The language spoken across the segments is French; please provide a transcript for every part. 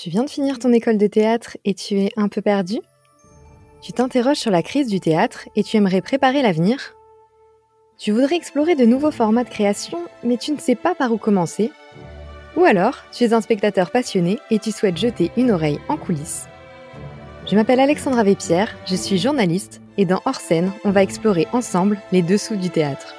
Tu viens de finir ton école de théâtre et tu es un peu perdu? Tu t'interroges sur la crise du théâtre et tu aimerais préparer l'avenir? Tu voudrais explorer de nouveaux formats de création mais tu ne sais pas par où commencer? Ou alors, tu es un spectateur passionné et tu souhaites jeter une oreille en coulisses? Je m'appelle Alexandra Vépierre, je suis journaliste et dans Hors scène, on va explorer ensemble les dessous du théâtre.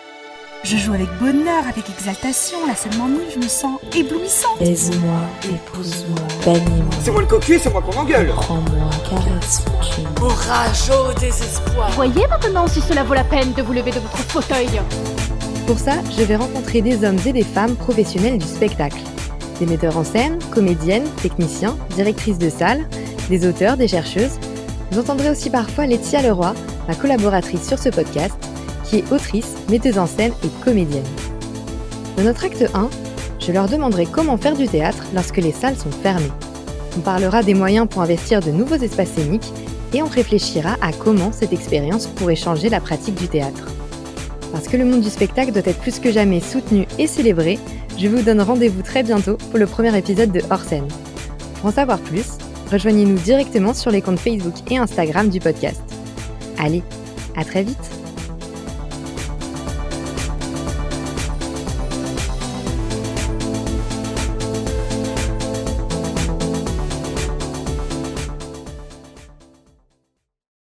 Je joue avec bonheur, avec exaltation. La scène m'ennuie, je me sens éblouissante. Baise-moi, épouse-moi, bannis-moi. C'est moi le cocu, c'est moi qu'on engueule. Prends-moi, caresse-moi. Orage au désespoir. Voyez maintenant si cela vaut la peine de vous lever de votre fauteuil. Pour ça, je vais rencontrer des hommes et des femmes professionnels du spectacle. Des metteurs en scène, comédiennes, techniciens, directrices de salle, des auteurs, des chercheuses. Vous entendrez aussi parfois Laetitia Leroy, ma collaboratrice sur ce podcast, qui est autrice, metteuse en scène et comédienne. Dans notre acte 1, je leur demanderai comment faire du théâtre lorsque les salles sont fermées. On parlera des moyens pour investir de nouveaux espaces scéniques et on réfléchira à comment cette expérience pourrait changer la pratique du théâtre. Parce que le monde du spectacle doit être plus que jamais soutenu et célébré, je vous donne rendez-vous très bientôt pour le premier épisode de Hors scène. Pour en savoir plus, rejoignez-nous directement sur les comptes Facebook et Instagram du podcast. Allez, à très vite